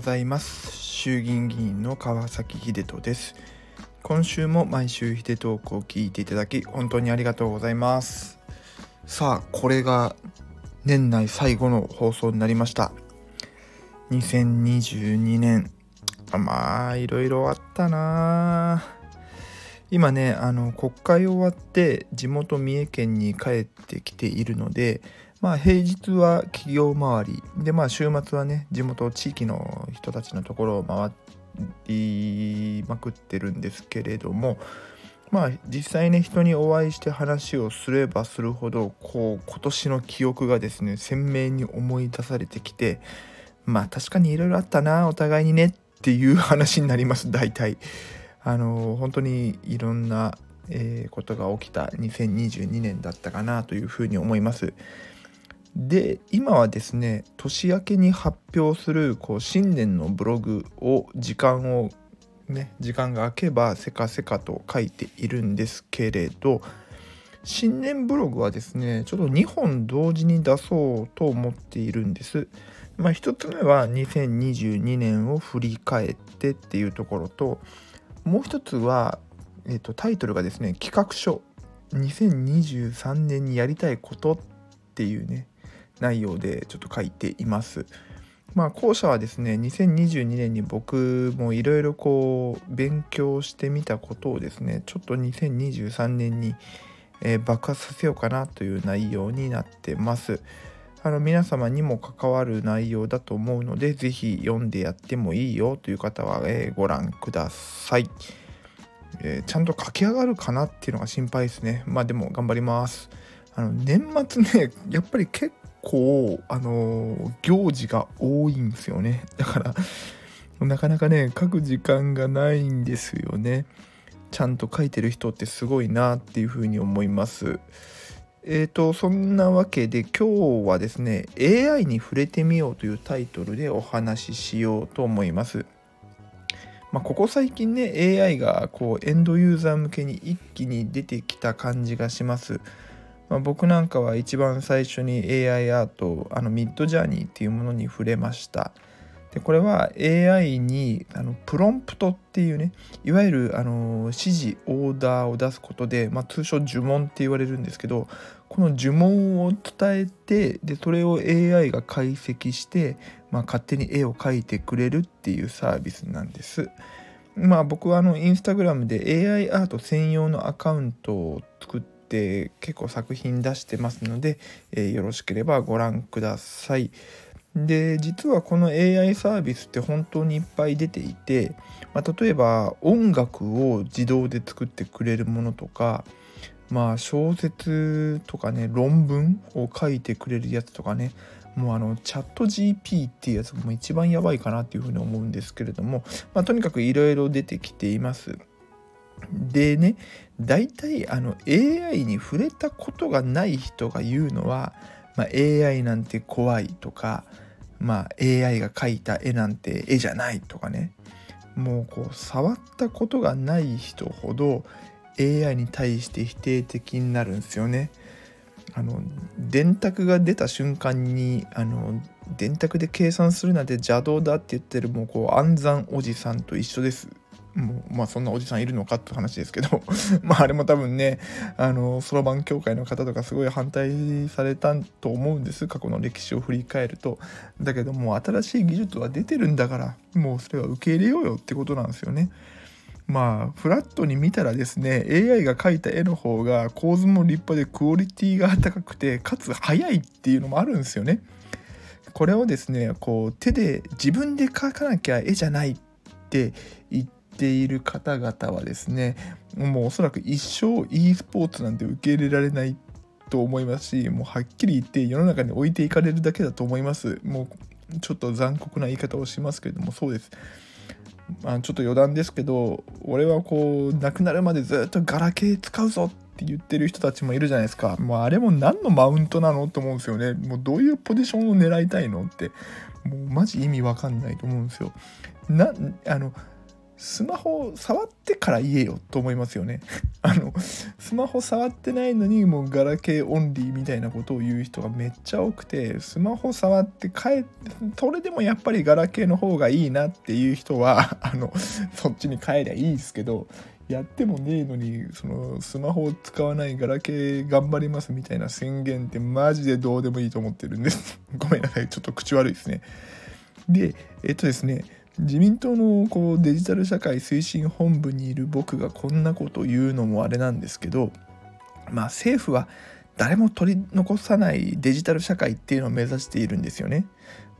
ございます。衆議院議員の川崎秀人です。今週も毎週秀トークを聞いていただき本当にありがとうございます。さあこれが年内最後の放送になりました。2022年まあいろいろあったな。今ねあの国会終わって地元三重県に帰ってきているのでまあ平日は企業周りでまあ週末はね地元地域の人たちのところを回りまくってるんですけれどもまあ実際ね人にお会いして話をすればするほどこう今年の記憶がですね鮮明に思い出されてきてまあ確かにいろいろあったなお互いにねっていう話になります大体。あの本当にいろんな、えー、ことが起きた2022年だったかなというふうに思います。で今はですね年明けに発表するこう新年のブログを時間をね時間が空けばせかせかと書いているんですけれど新年ブログはですねちょっと2本同時に出そうと思っているんです。まあ、1つ目は2022年を振り返ってっていうところともう一つは、えーと、タイトルがですね企画書2023年にやりたいことっていうね内容でちょっと書いています。まあ後者はですね2022年に僕もいろいろこう勉強してみたことをですねちょっと2023年に、えー、爆発させようかなという内容になってます。あの皆様にも関わる内容だと思うので是非読んでやってもいいよという方は、えー、ご覧ください、えー、ちゃんと書き上がるかなっていうのが心配ですねまあでも頑張りますあの年末ねやっぱり結構構あの行事が多いんですよねだからなかなかね書く時間がないんですよねちゃんと書いてる人ってすごいなっていうふうに思いますえーと、そんなわけで今日はですね AI に触れてみようというタイトルでお話ししようと思います。まあ、ここ最近ね AI がこうエンドユーザー向けに一気に出てきた感じがします。まあ、僕なんかは一番最初に AI アートあのミッドジャーニーっていうものに触れました。でこれは AI にあのプロンプトっていうねいわゆるあの指示オーダーを出すことで、まあ、通称呪文って言われるんですけどこの呪文を伝えてでそれを AI が解析して、まあ、勝手に絵を描いてくれるっていうサービスなんです。まあ僕はあのインスタグラムで AI アート専用のアカウントを作ってて結構作品出してますので、えー、よろしければご覧ください。で実はこの AI サービスって本当にいっぱい出ていて、まあ、例えば音楽を自動で作ってくれるものとかまあ小説とかね論文を書いてくれるやつとかねもうあのチャット GP っていうやつも一番やばいかなっていうふうに思うんですけれども、まあ、とにかくいろいろ出てきています。でね大体あの AI に触れたことがない人が言うのはまあ、AI なんて怖いとか、まあ、AI が描いた絵なんて絵じゃないとかねもうこう触ったことがない人ほど AI に対して否定的になるんですよね。あの電卓が出た瞬間にあの電卓で計算するなんて邪道だって言ってるもうこう暗算おじさんと一緒ですもうまあそんなおじさんいるのかって話ですけど まああれも多分ねあのそろばん協会の方とかすごい反対されたと思うんです過去の歴史を振り返るとだけどもう新しい技術は出てるんだからもうそれは受け入れようよってことなんですよね。まあフラットに見たらですね AI が描いた絵の方が構図も立派でクオリティが高くてかつ早いっていうのもあるんですよね。これをですねこう手で自分で描かなきゃ絵じゃないってている方々はですねもうおそらく一生 e スポーツなんて受け入れられないと思いますしもうはっきり言って世の中に置いていかれるだけだと思います。もうちょっと残酷な言い方をしますけれどもそうです。まあ、ちょっと余談ですけど俺はこう亡くなるまでずっとガラケー使うぞって言ってる人たちもいるじゃないですか。もうあれも何のマウントなのと思うんですよね。もうどういうポジションを狙いたいのってもうマジ意味わかんないと思うんですよ。なあのスマホ触ってから言えよと思いますよね。あのスマホ触ってないのにもうガラケーオンリーみたいなことを言う人がめっちゃ多くてスマホ触って帰ってそれでもやっぱりガラケーの方がいいなっていう人は あのそっちに帰りゃいいですけどやってもねえのにそのスマホを使わないガラケー頑張りますみたいな宣言ってマジでどうでもいいと思ってるんです。ごめんなさい。ちょっと口悪いですね。でえっとですね自民党のこうデジタル社会推進本部にいる僕がこんなこと言うのもあれなんですけどまあ政府は誰も取り残さないデジタル社会っていうのを目指しているんですよね。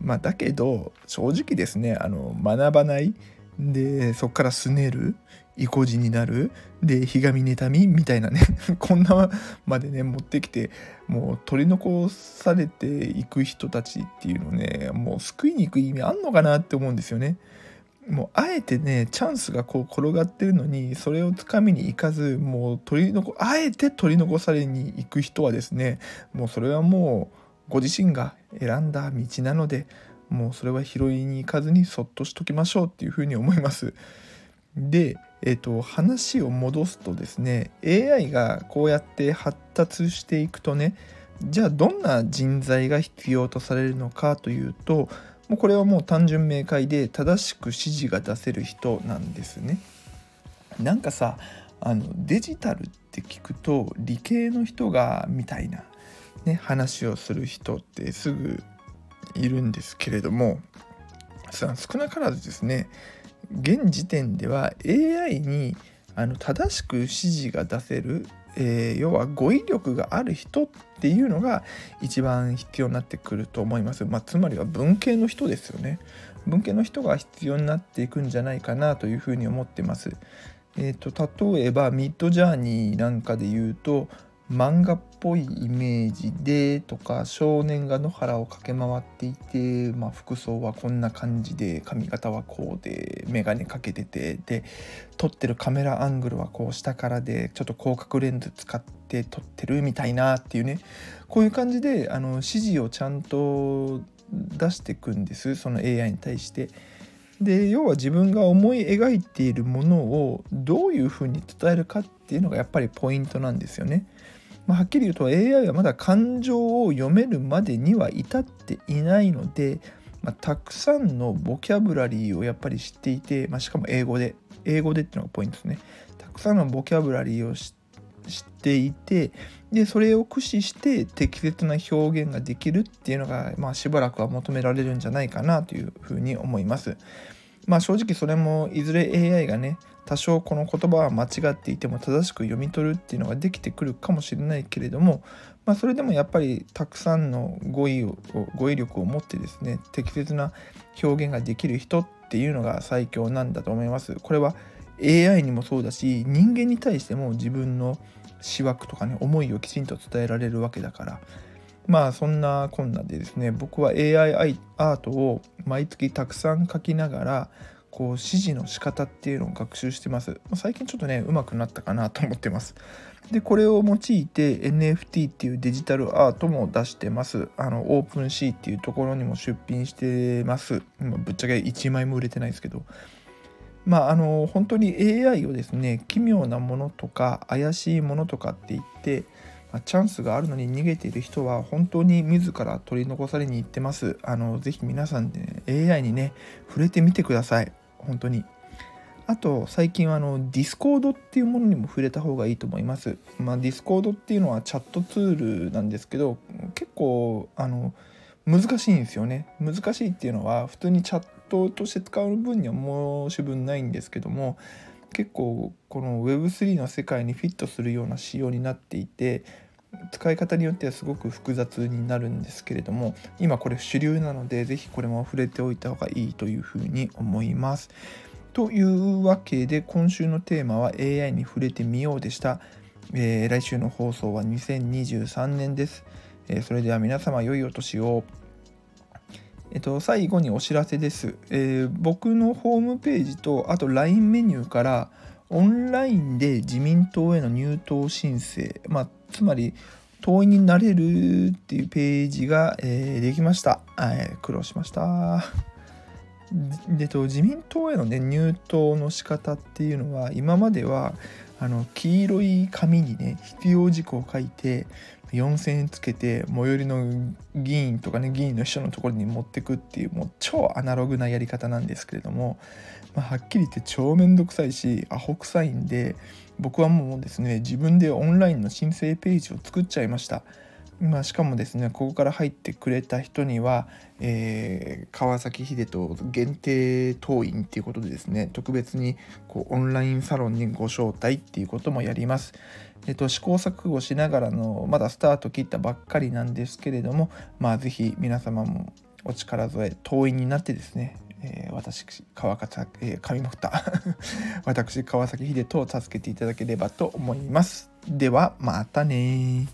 まあ、だけど正直ですねあの学ばないでそこからすねる意固地になるでひがみ妬みみたいなね こんなまでね持ってきてもう取り残されていく人たちっていうのねもう救いに行く意味あんのかなって思うんですよね。もうあえてねチャンスがこう転がってるのにそれをつかみに行かずもう取り残あえて取り残されに行く人はですねもうそれはもうご自身が選んだ道なのでもうそれは拾いに行かずにそっとしときましょうっていうふうに思います。で、えーと、話を戻すとですね AI がこうやって発達していくとねじゃあどんな人材が必要とされるのかというともうこれはもう単純明快で正しく指示が出せる人なんですね。なんかさあのデジタルって聞くと理系の人がみたいな、ね、話をする人ってすぐいるんですけれども少なからずですね現時点では AI にあの正しく指示が出せる、えー、要は語彙力がある人っていうのが一番必要になってくると思います。まあ、つまりは文系の人ですよね。文系の人が必要になっていくんじゃないかなというふうに思ってます。えーと、例えばミッドジャーニーなんかで言うと漫画っぽいイメージでとか少年が野原を駆け回っていて、まあ、服装はこんな感じで髪型はこうで眼鏡かけててで撮ってるカメラアングルはこう下からでちょっと広角レンズ使って撮ってるみたいなっていうねこういう感じであの指示をちゃんと出していくんですその AI に対して。で要は自分が思い描いているものをどういうふうに伝えるかっていうのがやっぱりポイントなんですよね。まあ、はっきり言うと AI はまだ感情を読めるまでには至っていないので、まあ、たくさんのボキャブラリーをやっぱり知っていて、まあ、しかも英語で英語でっていうのがポイントですねたくさんのボキャブラリーを知っていてでそれを駆使して適切な表現ができるっていうのが、まあ、しばらくは求められるんじゃないかなというふうに思います。まあ正直それもいずれ AI がね多少この言葉は間違っていても正しく読み取るっていうのができてくるかもしれないけれども、まあ、それでもやっぱりたくさんの語彙を語彙力を持ってですね適切な表現ができる人っていうのが最強なんだと思います。これは AI にもそうだし人間に対しても自分の思惑とかね思いをきちんと伝えられるわけだからまあそんなこんなでですね僕は AI アートを毎月たくさん描きながらこう指示の仕方っていうのを学習してます。最近ちょっとね、上手くなったかなと思ってます。で、これを用いて NFT っていうデジタルアートも出してます。あの、オープンシーっていうところにも出品してます。ぶっちゃけ1枚も売れてないですけど。まあ、あの、本当に AI をですね、奇妙なものとか怪しいものとかって言って、ま、チャンスがあるのに逃げている人は本当に自ら取り残されに行ってます。あの、ぜひ皆さんで、ね、AI にね、触れてみてください。本当に。あと最近はあのディスコードっていうものにも触れた方がいいと思います。まあ、ディスコードっていうのはチャットツールなんですけど結構あの難しいんですよね。難しいっていうのは普通にチャットとして使う分には申し分ないんですけども結構この Web3 の世界にフィットするような仕様になっていて使い方によってはすごく複雑になるんですけれども今これ主流なので是非これも触れておいた方がいいというふうに思います。というわけで今週のテーマは AI に触れてみようでした。えー、来週の放送は2023年です。えー、それでは皆様良いお年を。えっと、最後にお知らせです、えー、僕のホームページとあと LINE メニューからオンラインで自民党への入党申請、まあ、つまり党員になれるっていうページが、えー、できました、えー、苦労しました。でと自民党への、ね、入党の仕方っていうのは今まではあの黄色い紙にね必要事項を書いて4,000円つけて最寄りの議員とかね議員の秘書のところに持ってくっていうもう超アナログなやり方なんですけれども、まあ、はっきり言って超めんどくさいしアホ臭いんで僕はもうですね自分でオンラインの申請ページを作っちゃいました。まあ、しかもですねここから入ってくれた人には、えー、川崎秀人限定党員っていうことでですね特別にこうオンラインサロンにご招待っていうこともやります。えっと、試行錯誤しながらのまだスタート切ったばっかりなんですけれどもまあ是非皆様もお力添え党員になってですねえー、私川方、えー、上もった私川崎秀人を助けていただければと思います。ではまたね